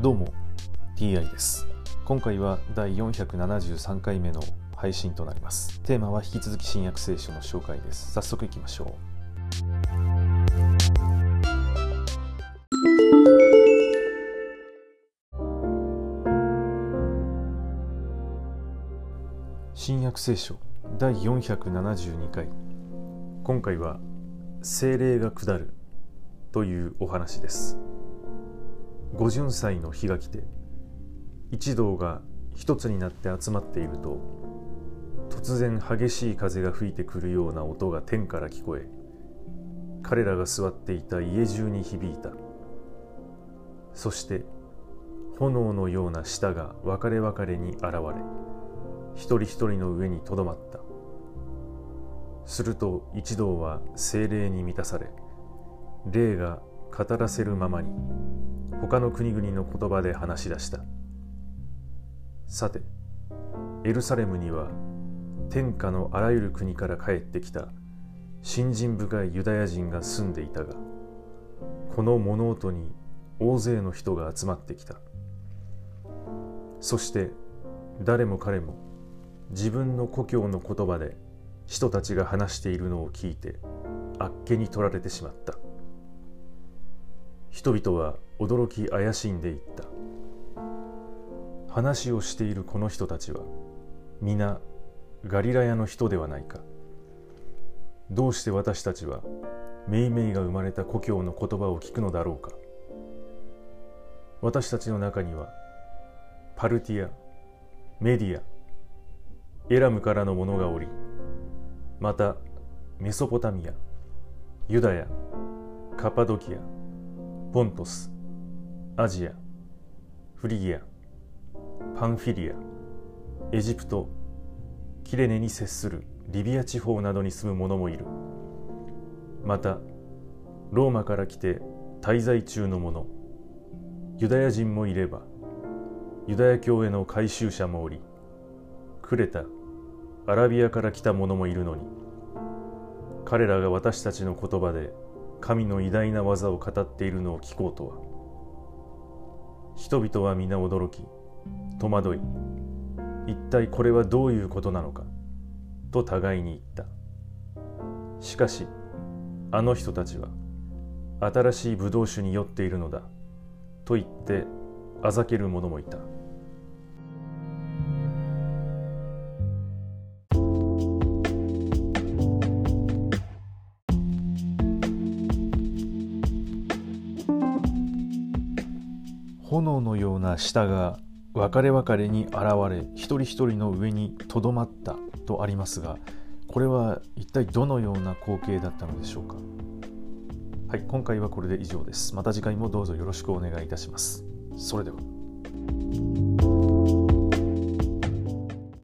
どうも TI です。今回は第473回目の配信となります。テーマは引き続き新約聖書の紹介です。早速いきましょう。新約聖書第472回。今回は精霊が下るというお話です。五巡祭の日が来て一同が一つになって集まっていると突然激しい風が吹いてくるような音が天から聞こえ彼らが座っていた家中に響いた。そして炎のような舌が分かれ分かれに現れ一人一人の上にとどまった。すると一同は精霊に満たされ霊が語らせるままに他の国々の言葉で話し出した。さてエルサレムには天下のあらゆる国から帰ってきた信心深いユダヤ人が住んでいたがこの物音に大勢の人が集まってきた。そして誰も彼も自分の故郷の言葉で人たちが話しているのを聞いてあっけに取られてしまった。人々は驚き怪しんでいった。話をしているこの人たちは皆ガリラヤの人ではないか。どうして私たちはメイメイが生まれた故郷の言葉を聞くのだろうか。私たちの中にはパルティアメディアエラムからの者がおりまたメソポタミアユダヤカパドキアポントスアジアフリギアパンフィリアエジプトキレネに接するリビア地方などに住む者もいる。またローマから来て滞在中の者ユダヤ人もいればユダヤ教への改宗者もおりクレタアラビアから来た者もいるのに彼らが私たちの言葉で神の偉大な技を語っているのを聞こうとは。人々は皆驚き戸惑い一体これはどういうことなのかと互いに言った。しかしあの人たちは新しいブドウ酒に酔っているのだと言ってあざける者もいた。炎のような舌が分かれ分かれに現れ一人一人の上にとどまったとありますがこれは一体どのような光景だったのでしょうか？はい今回はこれで以上です。また次回もどうぞよろしくお願いいたします。それでは。